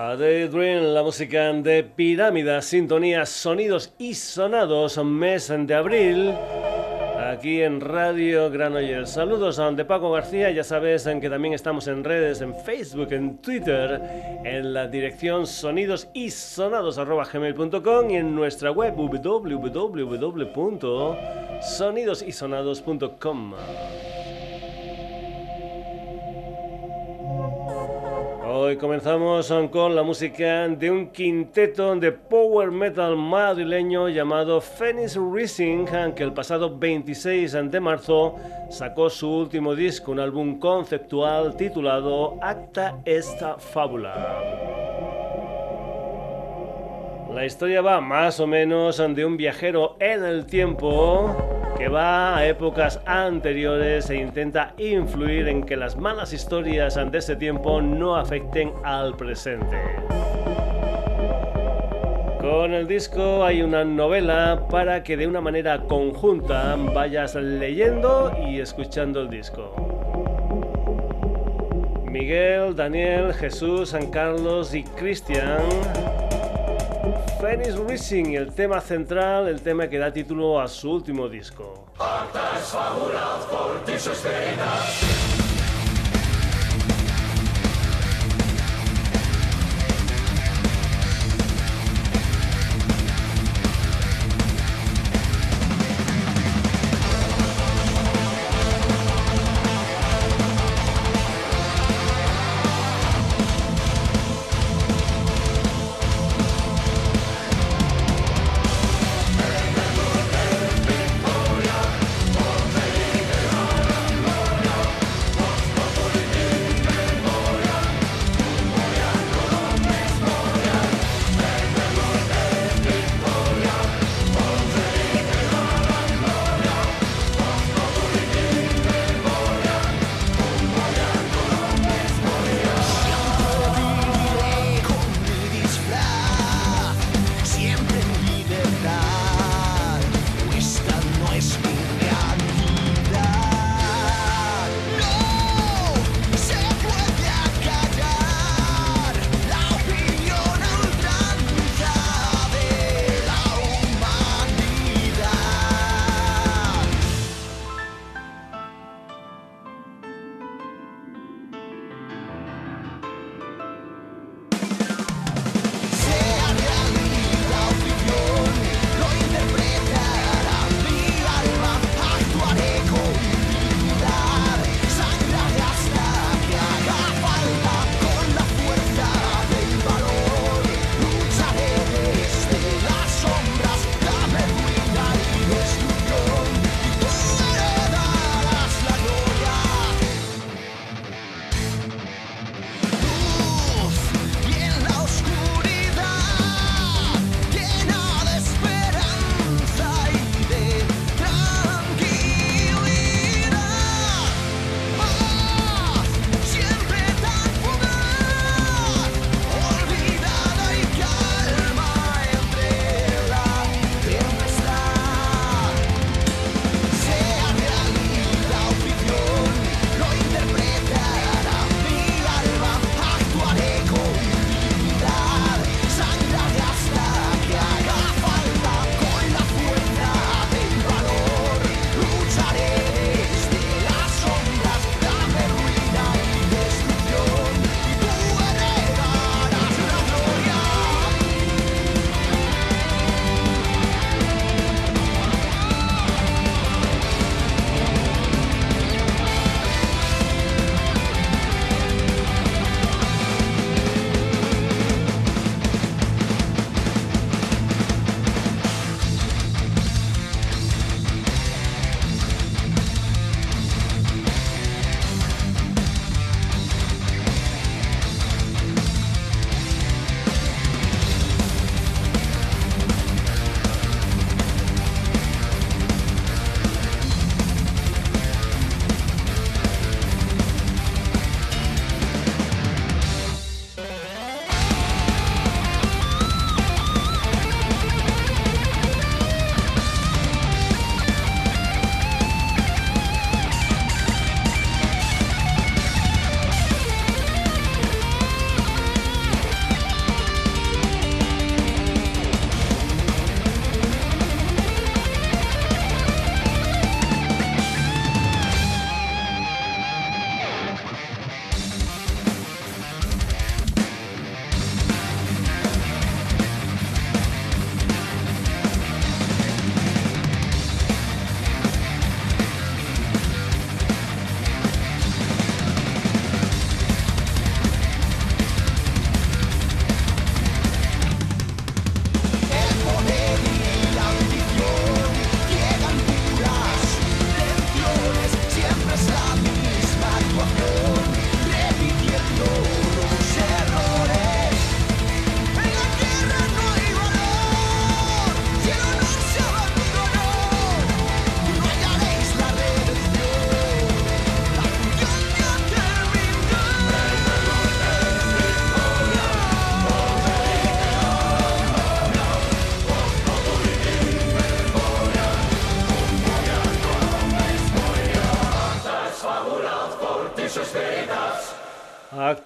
A Daydream, la música de Pirámida, sintonías, sonidos y sonados, mes de abril aquí en Radio Granollers. Saludos a de Paco García, ya sabes en que también estamos en redes, en Facebook, en Twitter, en la dirección sonidos y sonados y en nuestra web www.sonidosysonados.com. Hoy comenzamos con la música de un quinteto de power metal madrileño llamado Phoenix Rising, que el pasado 26 de marzo sacó su último disco, un álbum conceptual titulado Acta esta fábula. La historia va más o menos de un viajero en el tiempo que va a épocas anteriores e intenta influir en que las malas historias de ese tiempo no afecten al presente. Con el disco hay una novela para que de una manera conjunta vayas leyendo y escuchando el disco. Miguel, Daniel, Jesús, San Carlos y Cristian Phoenix Rising, el tema central, el tema que da título a su último disco.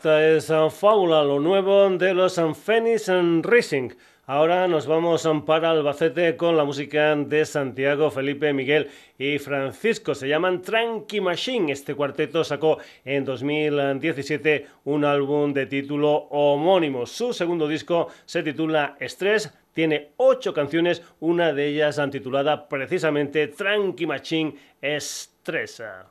Acta es fábula, lo nuevo de los Phoenix Racing. Ahora nos vamos para Albacete con la música de Santiago, Felipe, Miguel y Francisco. Se llaman Tranqui Machine. Este cuarteto sacó en 2017 un álbum de título homónimo. Su segundo disco se titula Stress. Tiene ocho canciones, una de ellas titulada precisamente Tranqui Machine Estresa.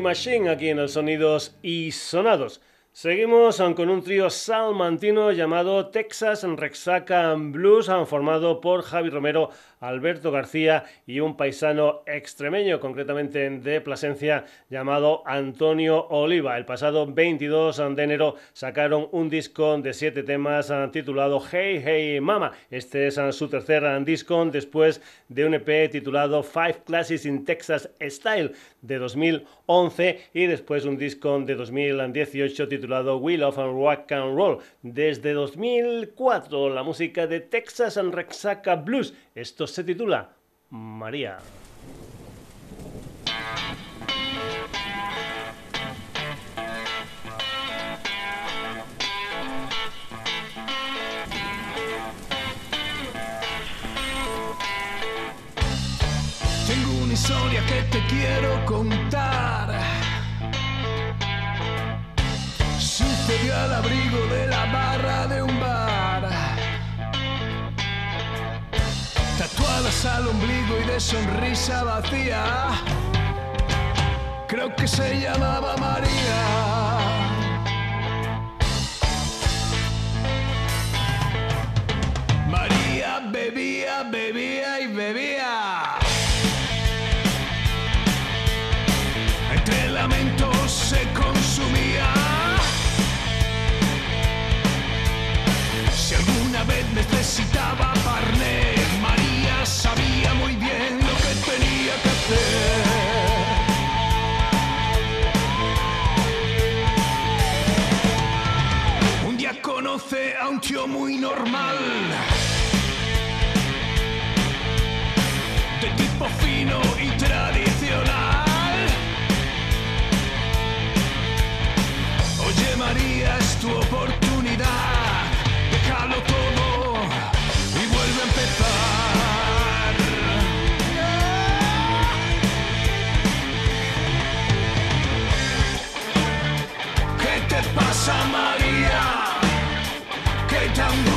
Machine aquí en el Sonidos y Sonados. Seguimos con un trío salmantino llamado Texas Rexaca Blues, formado por Javi Romero, Alberto García y un paisano extremeño, concretamente de Plasencia, llamado Antonio Oliva. El pasado 22 de enero sacaron un disco de siete temas titulado Hey Hey Mama. Este es su tercer disco después de un EP titulado Five Classes in Texas Style de 2011 y después un disco de 2018 titulado We Love and Rock and Roll. Desde 2004 la música de Texas and Rexaca Blues. Esto se titula María. Tengo una historia que te quiero contar. Sucedió al abrigo al ombligo y de sonrisa vacía. Creo que se llamaba María. María bebía, bebía y bebía. Entre lamentos se consumía. Si alguna vez necesitaba conoce a un tío muy normal. De tipo fino y tradicional. Oye María, es tu oportunidad. Déjalo todo y vuelve a empezar. pasa María? ¿Qué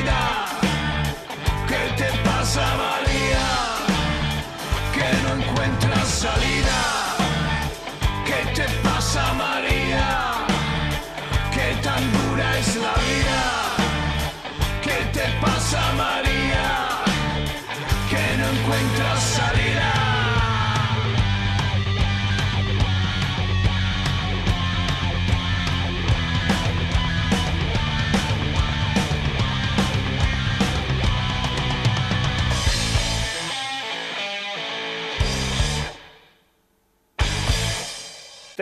la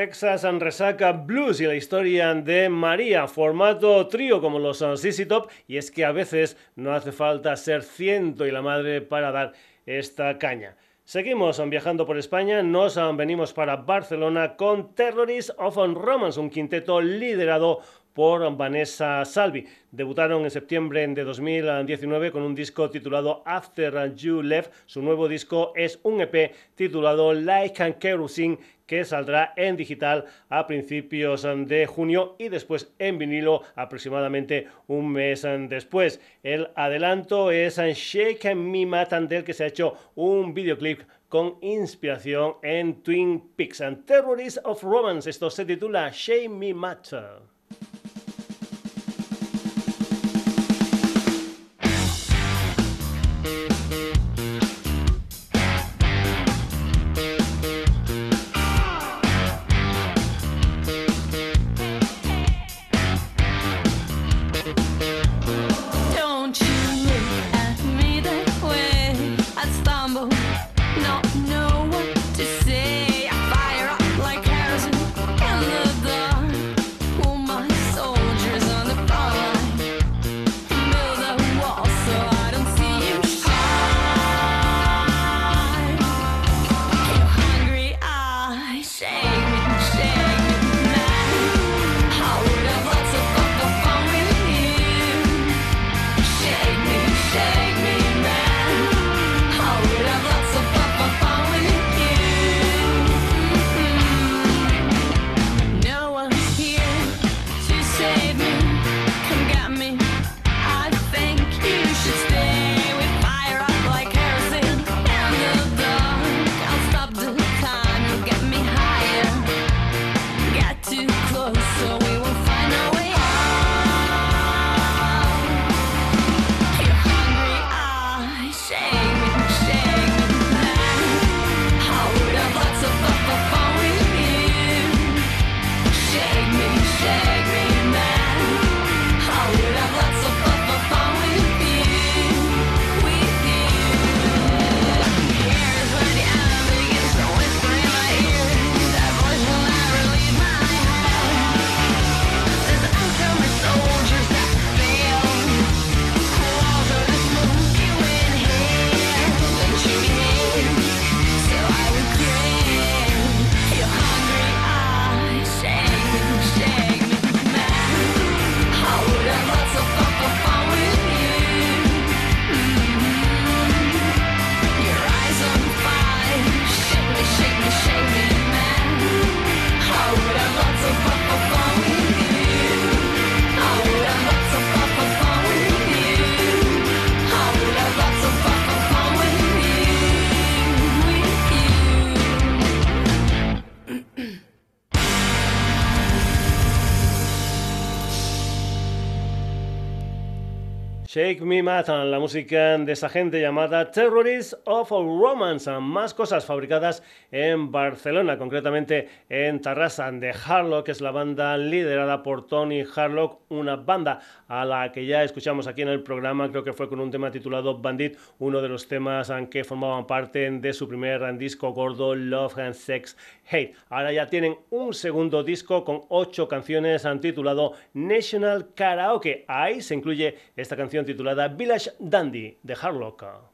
Texas and Resaca Blues y la historia de María, formato trío como los CC Top, y es que a veces no hace falta ser ciento y la madre para dar esta caña. Seguimos viajando por España, nos venimos para Barcelona con Terrorist of Romance, un quinteto liderado por Vanessa Salvi. Debutaron en septiembre de 2019 con un disco titulado After You Left. Su nuevo disco es un EP titulado Like and Kerosene que saldrá en digital a principios de junio y después en vinilo aproximadamente un mes después. El adelanto es Shake Me Matan del que se ha hecho un videoclip con inspiración en Twin Peaks and Terrorists of Romance. Esto se titula Shake Me Matter. Shake Me Matan, la música de esa gente llamada Terrorists of Romance. Más cosas fabricadas en Barcelona, concretamente en Tarrasa, de Harlock, que es la banda liderada por Tony Harlock, una banda a la que ya escuchamos aquí en el programa, creo que fue con un tema titulado Bandit, uno de los temas que formaban parte de su primer disco gordo Love and Sex Hate. Ahora ya tienen un segundo disco con ocho canciones titulado National Karaoke. Ahí se incluye esta canción titulada Village Dandy de Harlock.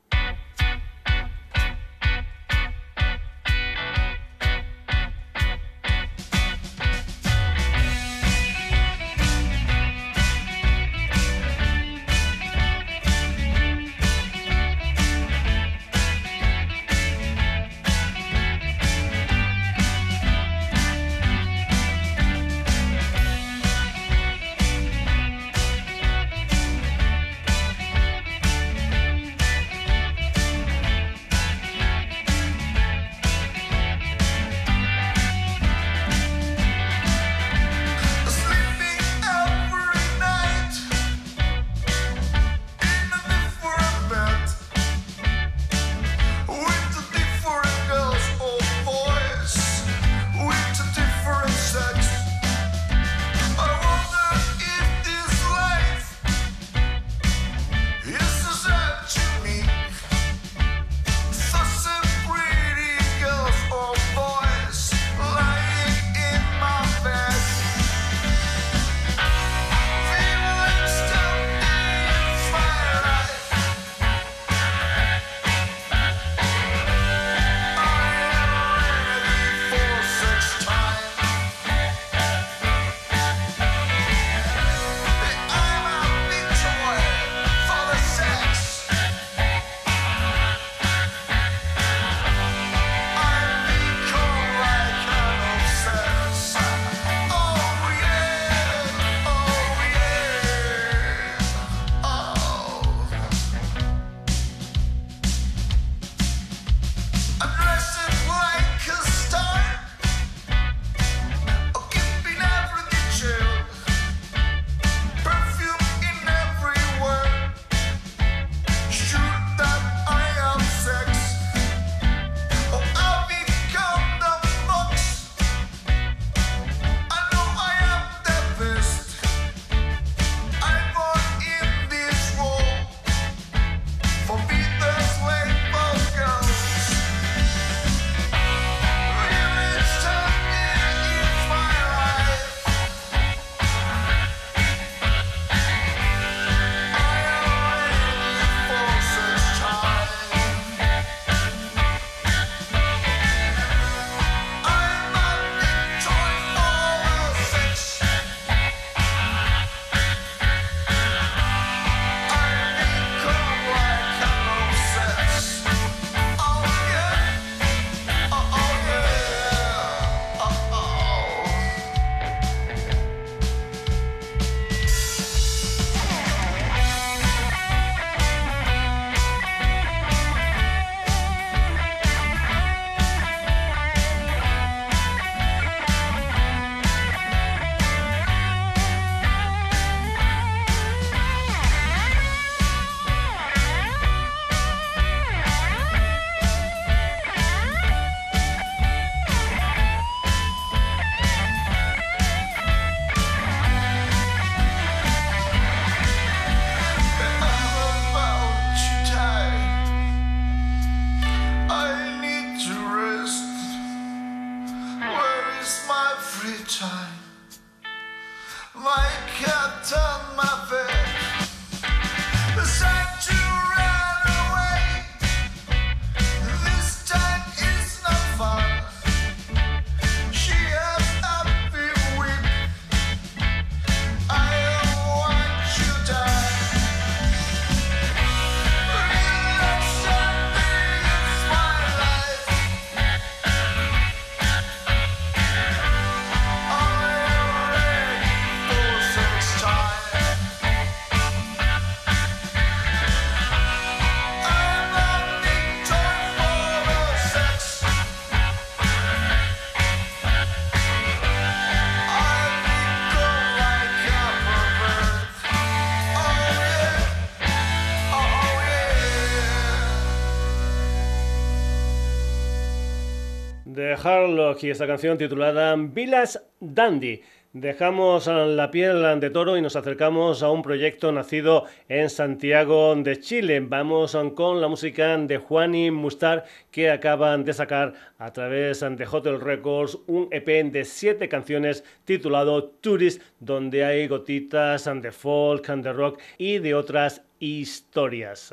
Y esta canción titulada Villas Dandy. Dejamos la piel de toro y nos acercamos a un proyecto nacido en Santiago de Chile. Vamos con la música de Juani Mustar que acaban de sacar a través de Hotel Records un EP de siete canciones titulado Tourist, donde hay gotitas de folk, de rock y de otras historias.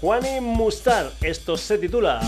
Juani Mustar, esto se titula...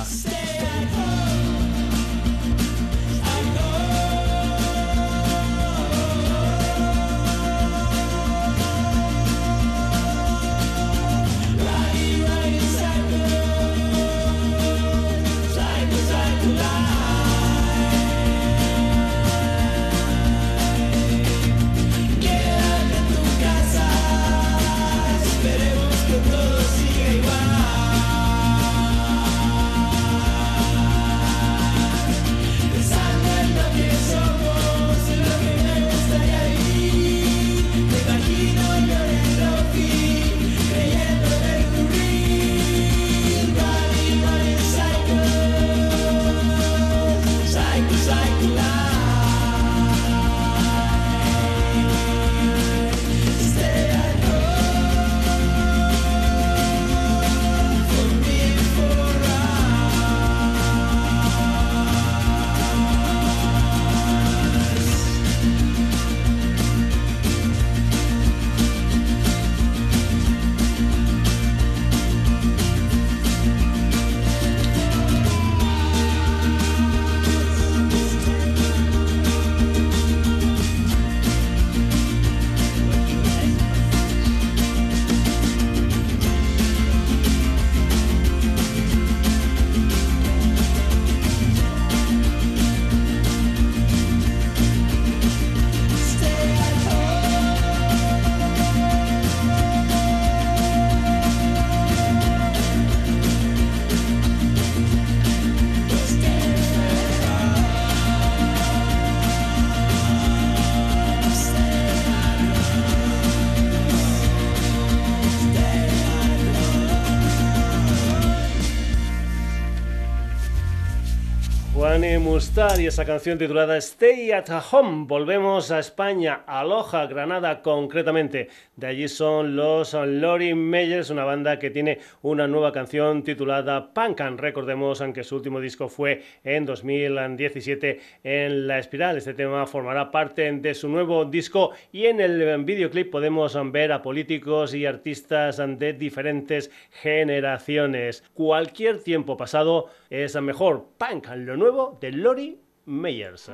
y esa canción titulada Stay at Home. Volvemos a España, a Granada concretamente. De allí son los Lori Meyers, una banda que tiene una nueva canción titulada Punkan. Recordemos que su último disco fue en 2017 en La Espiral. Este tema formará parte de su nuevo disco y en el videoclip podemos ver a políticos y artistas de diferentes generaciones. Cualquier tiempo pasado es mejor. Punkan, lo nuevo de Lori Meyers.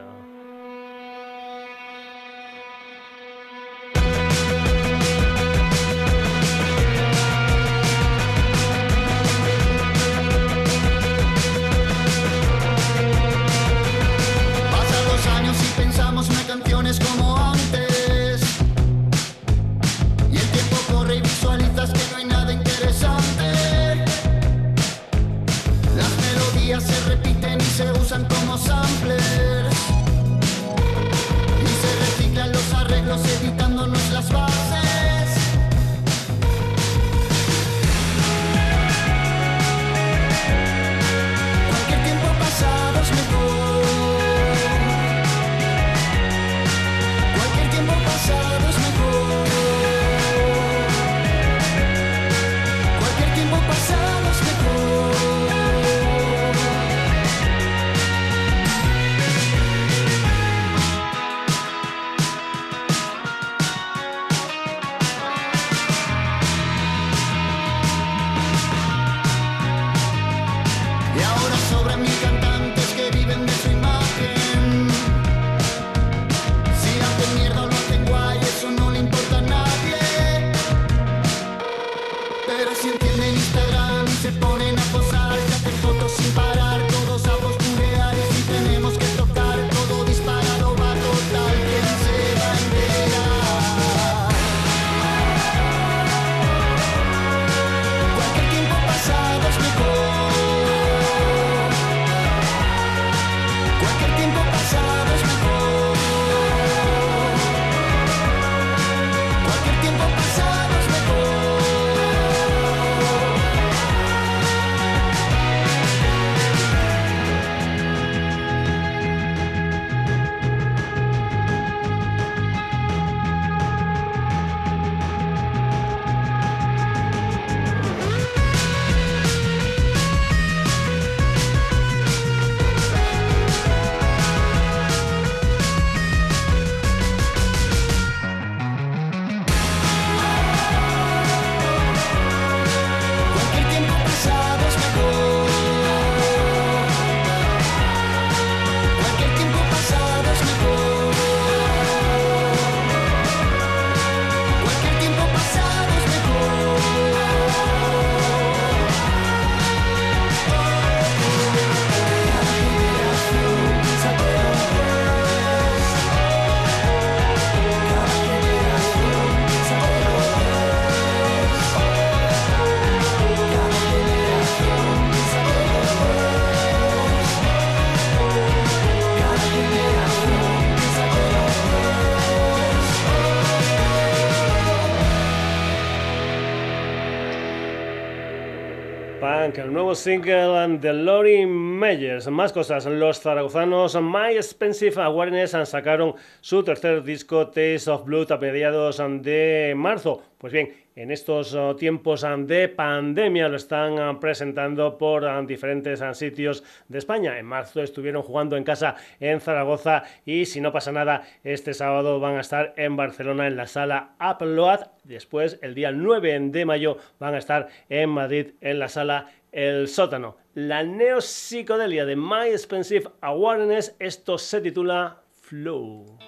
Single de Lori Meyers. Más cosas, los zaragozanos My Expensive Awareness sacaron su tercer disco Taste of Blood a mediados de marzo. Pues bien, en estos oh, tiempos ah, de pandemia lo están ah, presentando por ah, diferentes sitios de España. En marzo estuvieron jugando en casa en Zaragoza y si no pasa nada, este sábado van a estar en Barcelona en la sala Upload. Después, el día 9 de mayo, van a estar en Madrid en la sala El Sótano. La neopsicodelia de My Expensive Awareness, esto se titula Flow.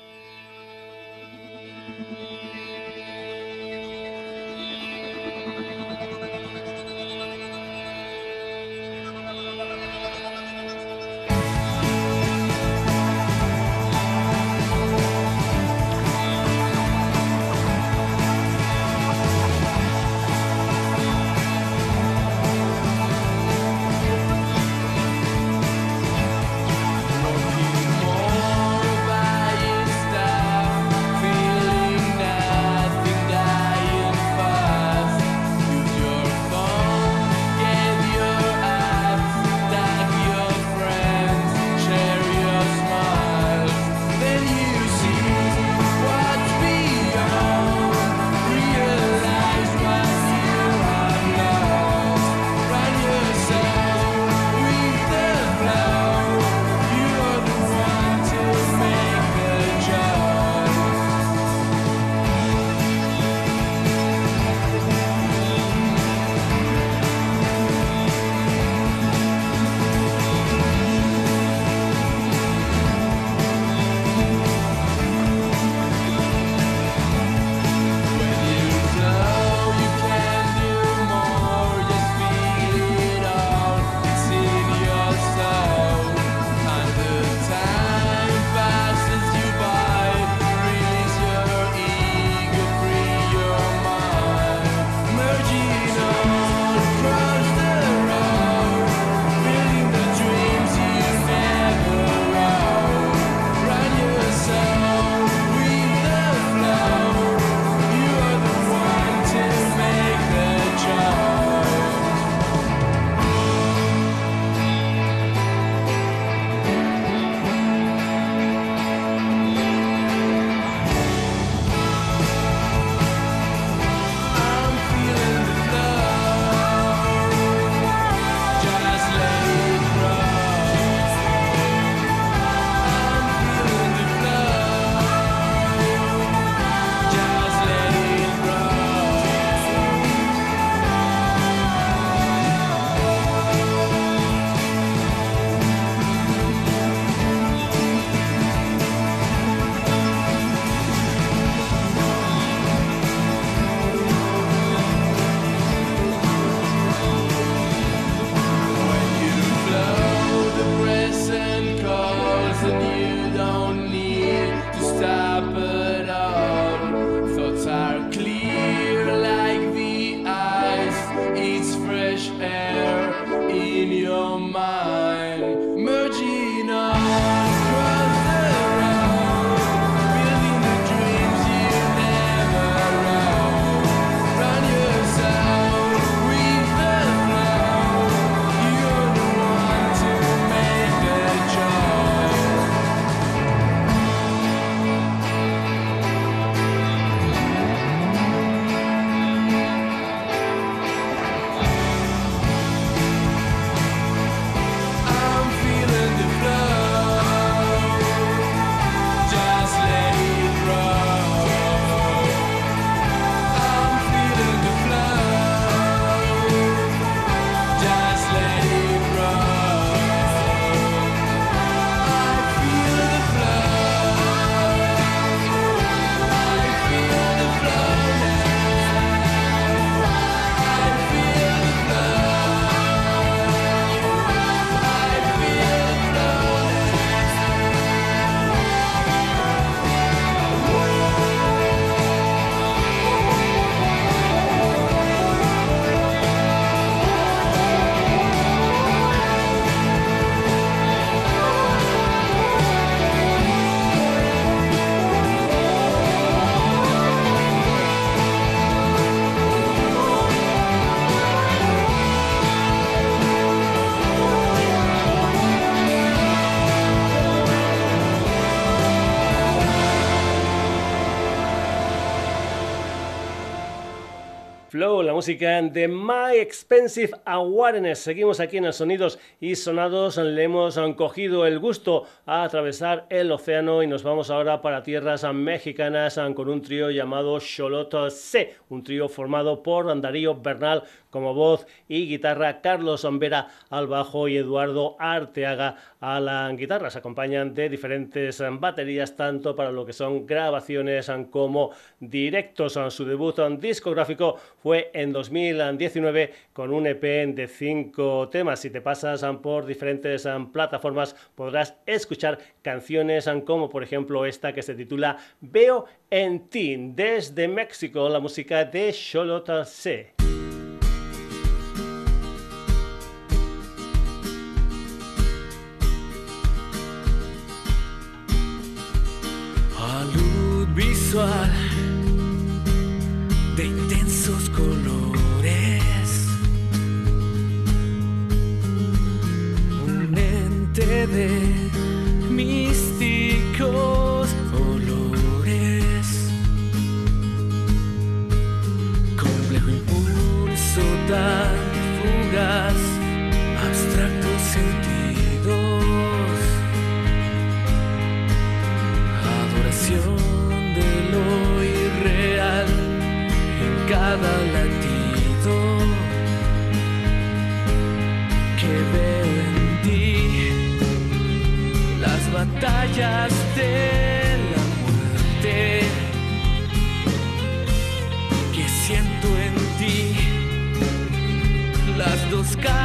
Flow, la música de My Expensive Awareness. Seguimos aquí en el Sonidos y Sonados. Le hemos cogido el gusto a atravesar el océano y nos vamos ahora para tierras mexicanas con un trío llamado Xoloto C, un trío formado por Darío Bernal como voz y guitarra, Carlos Sombera al bajo y Eduardo Arteaga a la guitarra. Se acompañan de diferentes baterías, tanto para lo que son grabaciones como directos. Su debut discográfico fue en 2019 con un EP de cinco temas. Si te pasas por diferentes plataformas podrás escuchar canciones como por ejemplo esta que se titula Veo en ti desde México, la música de Xolota C. de intensos colores. Un ente de místicos olores. Complejo impulso tan cada latido que veo en ti, las batallas de la muerte que siento en ti, las dos caras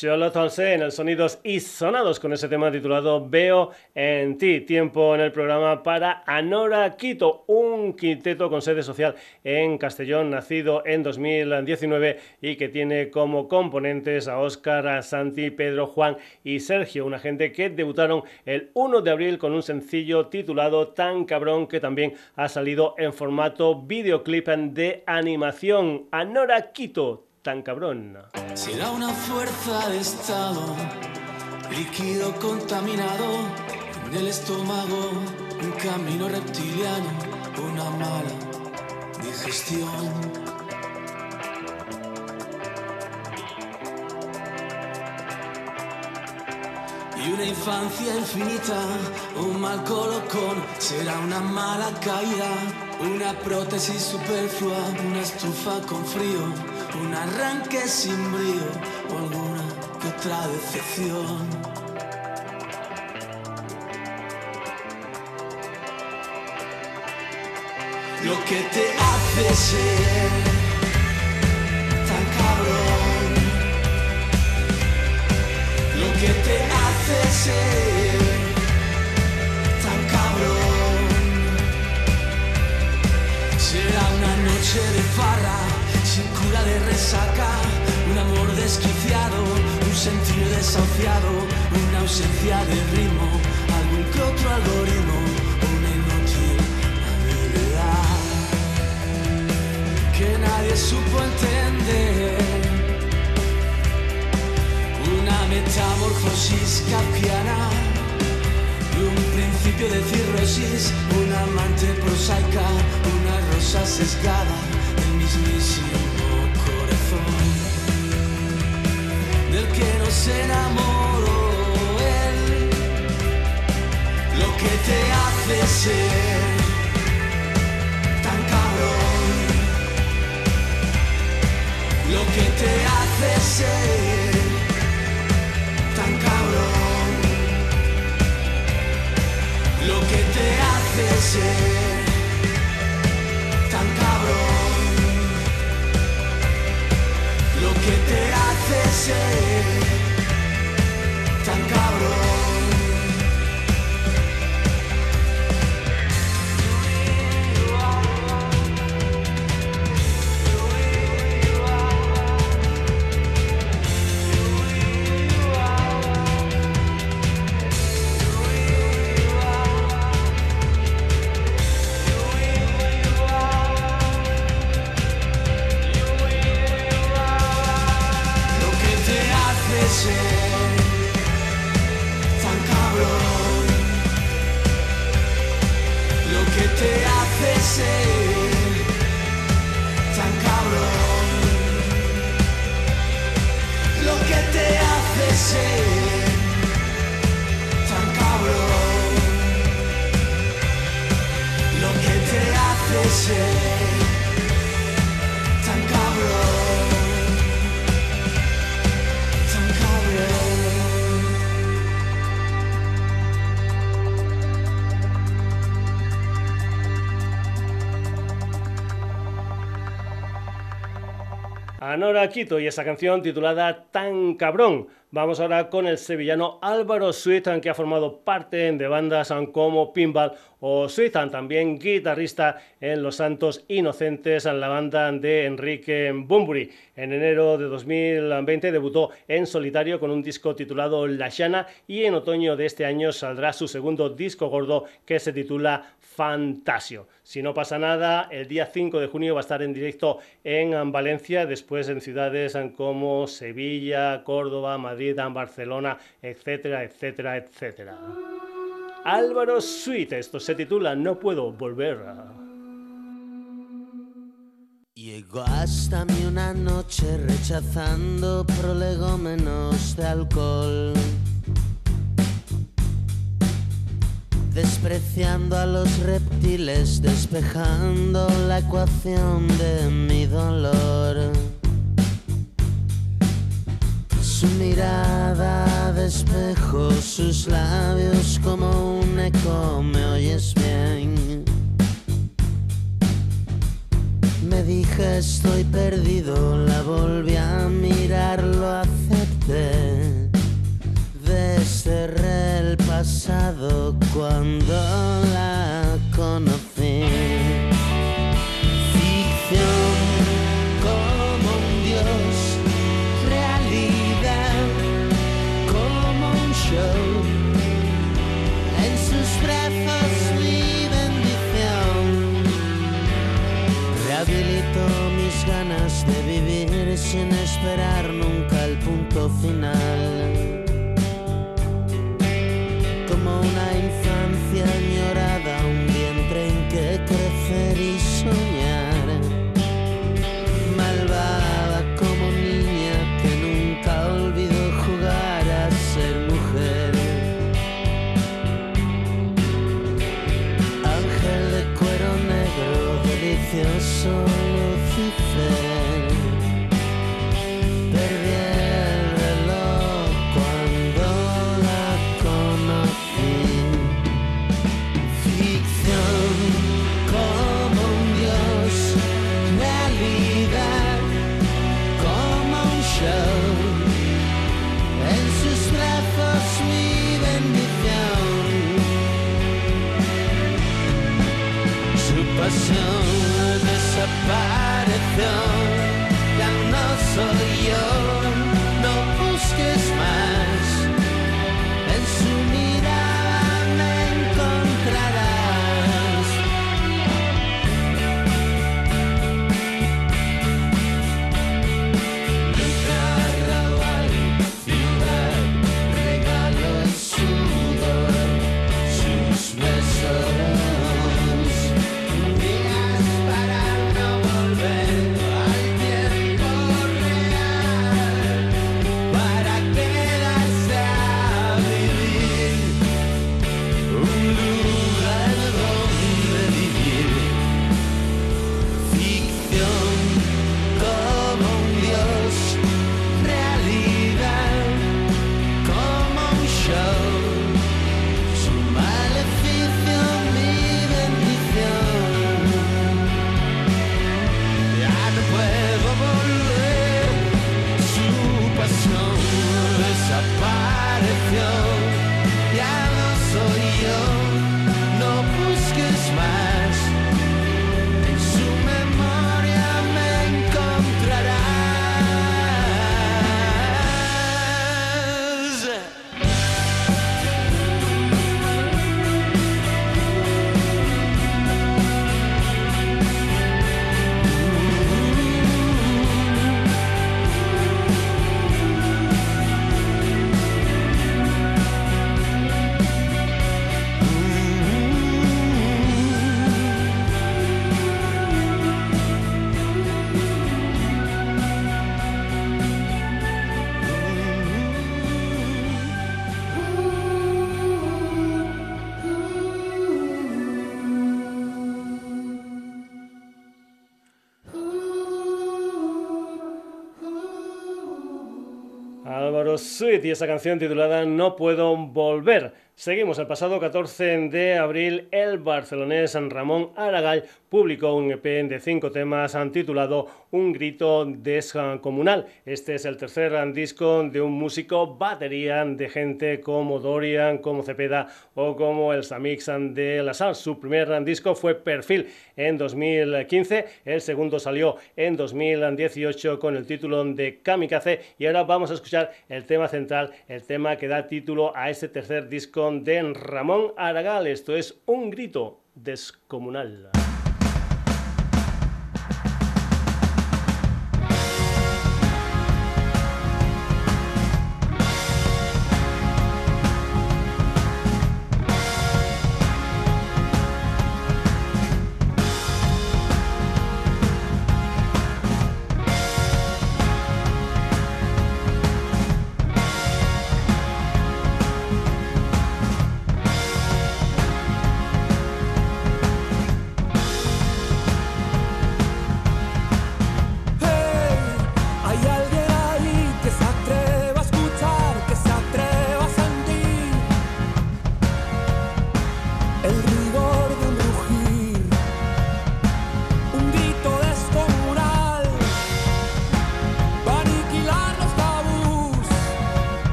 Charlotte Olsen en el Sonidos y Sonados con ese tema titulado Veo en ti. Tiempo en el programa para Anora Quito, un quinteto con sede social en Castellón, nacido en 2019 y que tiene como componentes a Óscar, a Santi, Pedro, Juan y Sergio, una gente que debutaron el 1 de abril con un sencillo titulado Tan cabrón que también ha salido en formato videoclip de animación. Anora Quito, tan cabrón. Será una fuerza de estado, líquido contaminado en el estómago, un camino reptiliano, una mala digestión. Y una infancia infinita, un mal colocón, será una mala caída, una prótesis superflua, una estufa con frío un arranque sin brío o alguna que otra decepción. Lo que te hace ser tan cabrón, lo que te hace ser será una noche de farra sin cura de resaca, un amor desquiciado, un sentir desahuciado, una ausencia de ritmo, algún que otro algoritmo, una inútil habilidad que nadie supo entender. Una metamorfosis kafkiana un principio de cirrosis, una amante prosaica, una rosa sesgada mismísimo corazón del que no se enamoró él, lo que te hace ser tan cabrón, lo que te hace ser tan cabrón, lo que te hace ser que te hace ser Anora Quito y esa canción titulada Tan cabrón. Vamos ahora con el sevillano Álvaro Suitan, que ha formado parte de bandas como Pinball o Suitan, también guitarrista en Los Santos Inocentes, en la banda de Enrique Bumburi. En enero de 2020 debutó en solitario con un disco titulado La Llana y en otoño de este año saldrá su segundo disco gordo que se titula Fantasio. Si no pasa nada, el día 5 de junio va a estar en directo en Valencia, después en ciudades como Sevilla, Córdoba, Madrid, Barcelona, etcétera, etcétera, etcétera. Álvaro Suite, esto se titula No puedo volver. Llegó hasta mí una noche rechazando prolegómenos de alcohol despreciando a los reptiles, despejando la ecuación de mi dolor. Su mirada de espejo, sus labios como un eco, me oyes bien. Me dije estoy perdido, la volví a mirar, lo acepté. Desterré el pasado cuando la conocí. Ficción como un dios, realidad como un show. En sus brazos mi bendición. Rehabilito mis ganas de vivir sin esperar nunca el punto final. feel so lonely Sweet y esa canción titulada No puedo volver. Seguimos, el pasado 14 de abril el barcelonés Ramón Aragall publicó un EP de cinco temas titulado Un grito descomunal. Este es el tercer disco de un músico batería de gente como Dorian, como Cepeda o como el Samix de la Sal. Su primer disco fue Perfil en 2015, el segundo salió en 2018 con el título de Kamikaze y ahora vamos a escuchar el tema central, el tema que da título a este tercer disco de Ramón Aragal. Esto es Un grito descomunal.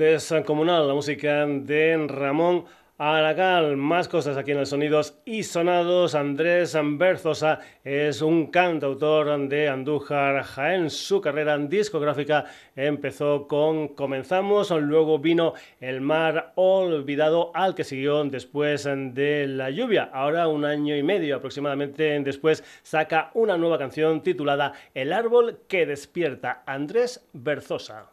Descomunal, la música de Ramón Aragal. Más cosas aquí en los Sonidos y Sonados. Andrés Berzosa es un cantautor de Andújar Jaén. Su carrera discográfica empezó con Comenzamos, luego vino El Mar Olvidado, al que siguió después de La Lluvia. Ahora, un año y medio aproximadamente después, saca una nueva canción titulada El Árbol que Despierta. Andrés Berzosa.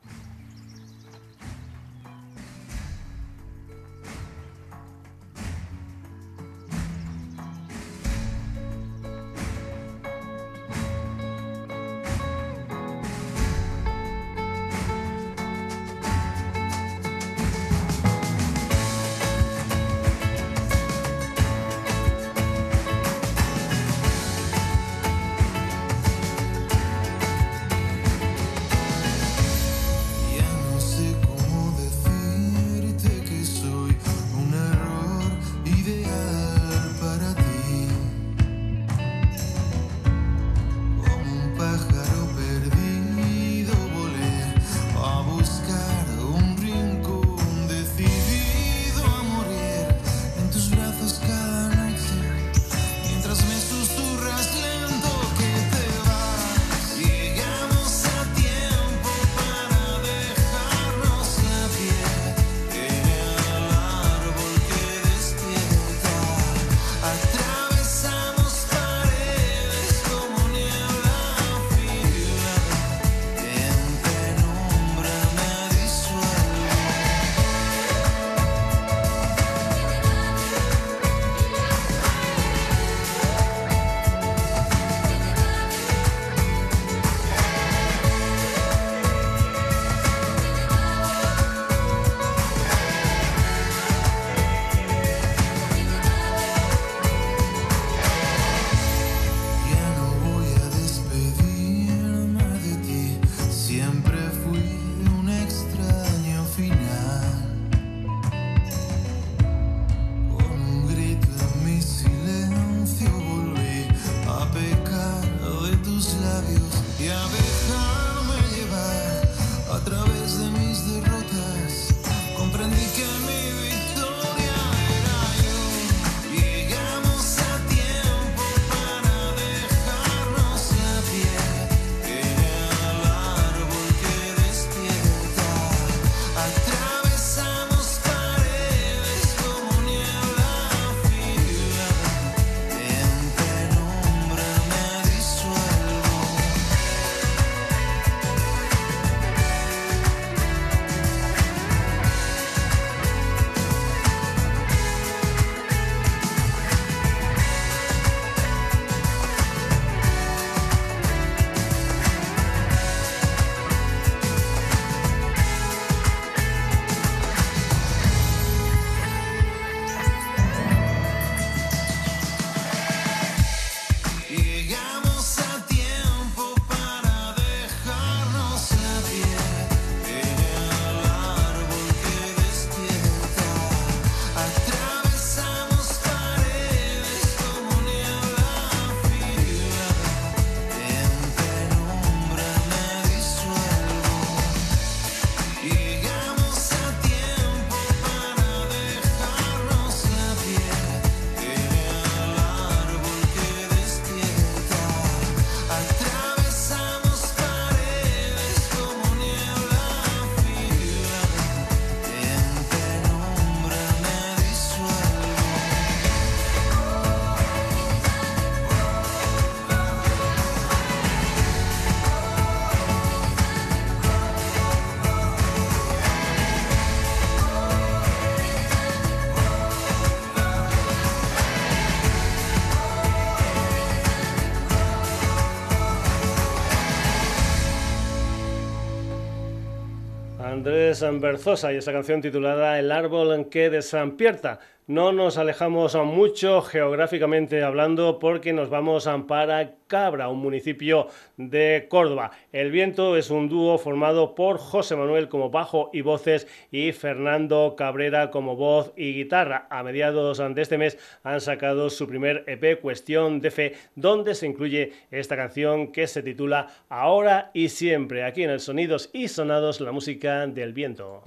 Berzosa y esa canción titulada El árbol en que desampierta. No nos alejamos mucho geográficamente hablando porque nos vamos para Cabra, un municipio de Córdoba. El Viento es un dúo formado por José Manuel como bajo y voces y Fernando Cabrera como voz y guitarra. A mediados de este mes han sacado su primer EP Cuestión de Fe, donde se incluye esta canción que se titula Ahora y siempre, aquí en el Sonidos y Sonados, la música del viento.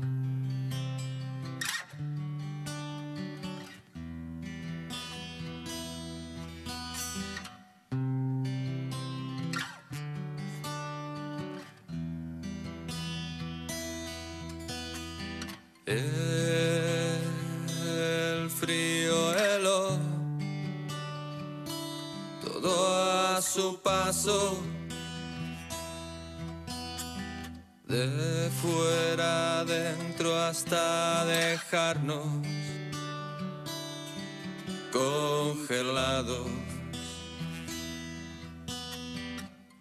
El frío heló todo a su paso. De fuera adentro hasta dejarnos congelados.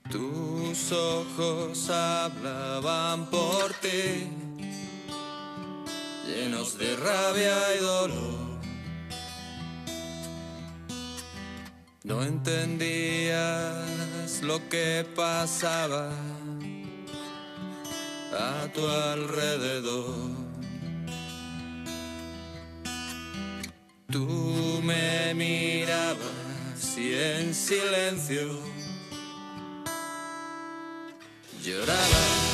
Tus ojos hablaban por ti llenos de rabia y dolor. No entendías lo que pasaba a tu alrededor. Tú me mirabas y en silencio llorabas.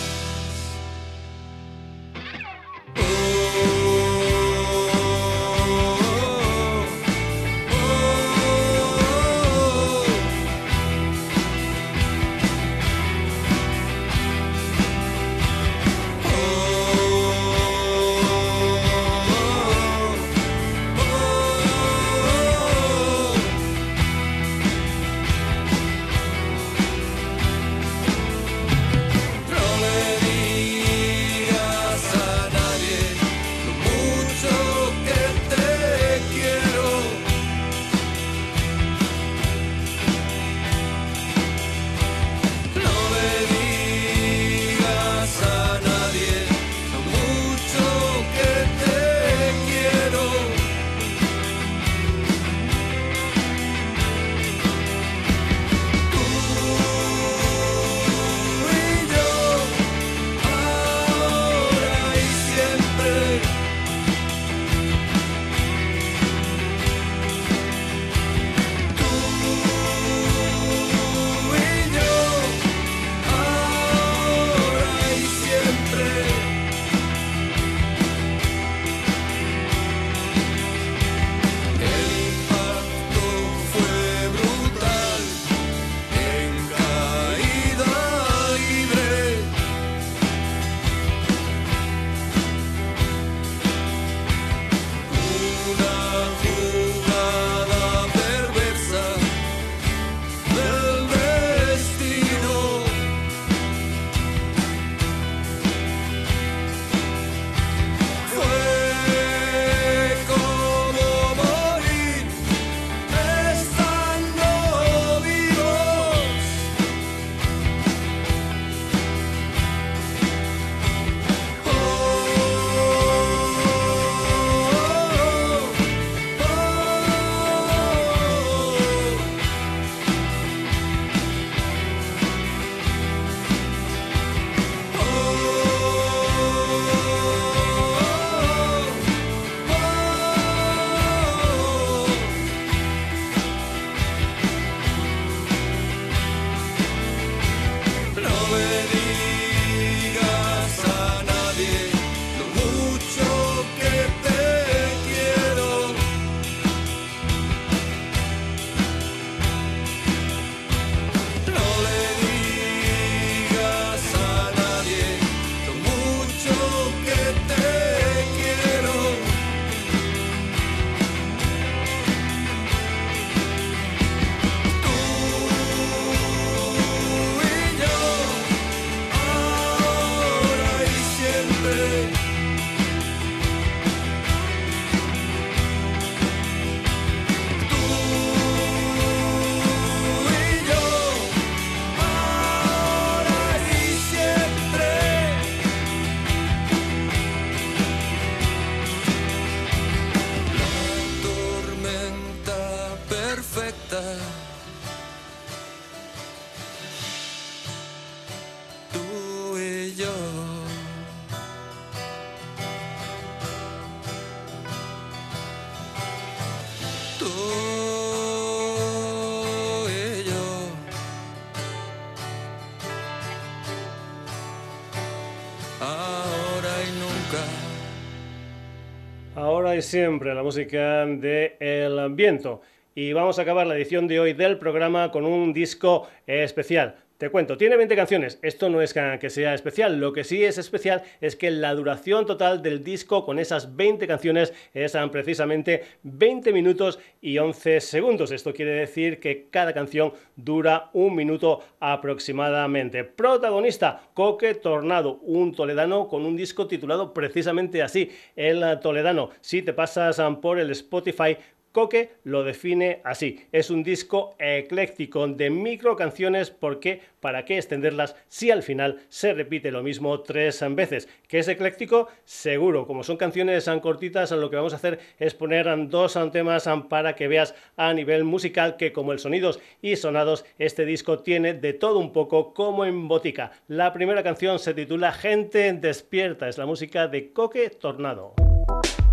Siempre la música de El Viento. Y vamos a acabar la edición de hoy del programa con un disco especial. Te cuento, tiene 20 canciones. Esto no es que sea especial. Lo que sí es especial es que la duración total del disco con esas 20 canciones es ah, precisamente 20 minutos y 11 segundos. Esto quiere decir que cada canción dura un minuto aproximadamente. Protagonista, Coque Tornado, un toledano con un disco titulado precisamente así, El Toledano. Si te pasas ah, por el Spotify, Coque lo define así. Es un disco ecléctico de micro canciones porque ¿para qué extenderlas si al final se repite lo mismo tres veces? ¿Que es ecléctico? Seguro. Como son canciones tan cortitas, lo que vamos a hacer es poner dos temas para que veas a nivel musical que como el sonidos y sonados, este disco tiene de todo un poco como en botica. La primera canción se titula Gente despierta. Es la música de Coque Tornado.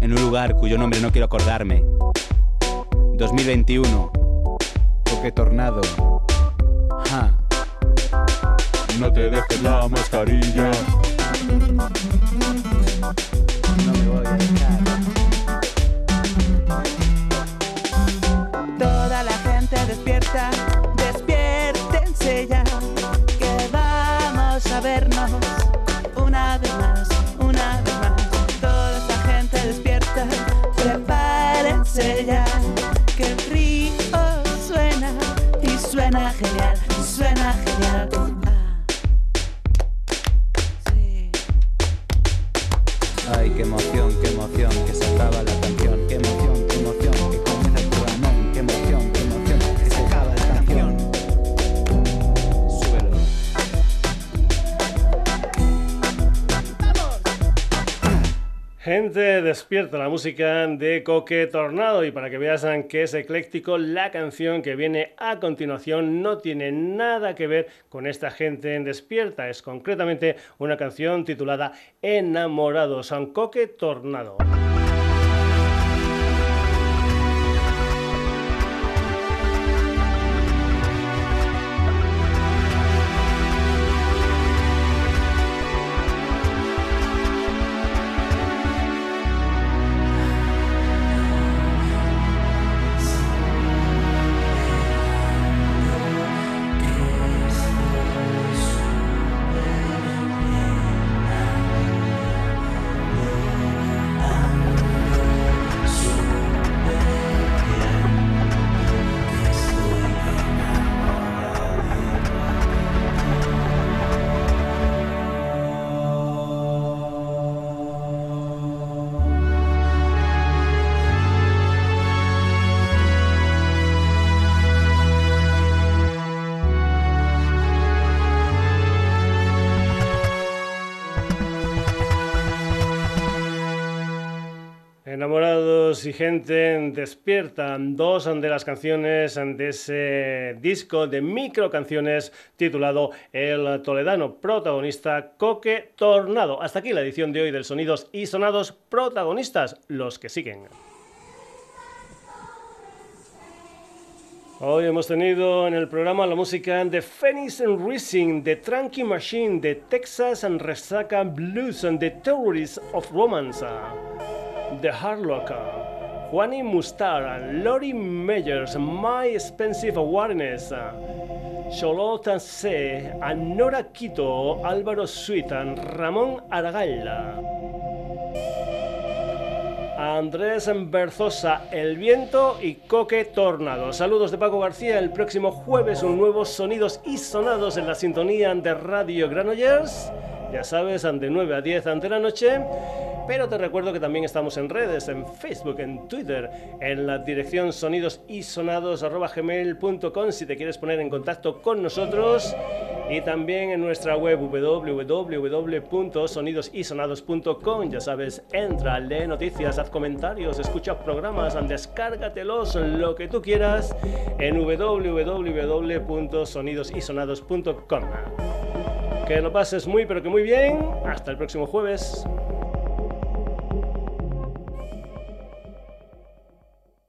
En un lugar cuyo nombre no quiero acordarme 2021. Toque tornado. No te dejes la mascarilla. No me voy a dejar. Toda la gente despierta, despiértense ya, que vamos a vernos una vez más, una vez más. Toda esta gente despierta, prepárense ya. Ay, qué Gente despierta la música de Coque Tornado y para que veas que es ecléctico, la canción que viene a continuación no tiene nada que ver con esta gente en despierta, es concretamente una canción titulada Enamorados, San Coque Tornado. Y gente despierta. Dos de las canciones de ese disco de micro canciones titulado El Toledano, protagonista Coque Tornado. Hasta aquí la edición de hoy del Sonidos y Sonados, protagonistas, los que siguen. Hoy hemos tenido en el programa la música de Phoenix and Rising, de Tranky Machine, de Texas and Resaca Blues, and The Terrorists of Romance, The Hardlocker. Juani Mustar, Lori Meyers, My Expensive Awareness, Charlotte C, Anora Quito, Álvaro Suitan, Ramón Argalla. Andrés Berzosa, El Viento y Coque Tornado. Saludos de Paco García. El próximo jueves un nuevo Sonidos y Sonados en la sintonía de Radio Granollers. Ya sabes, de 9 a 10 ante la noche. Pero te recuerdo que también estamos en redes, en Facebook, en Twitter, en la dirección sonidosisonados.gmail.com si te quieres poner en contacto con nosotros y también en nuestra web www.sonidosisonados.com. Ya sabes, entra, lee noticias, haz comentarios, escucha programas, descárgatelos, lo que tú quieras en www.sonidosisonados.com. Que lo pases muy, pero que muy bien. Hasta el próximo jueves.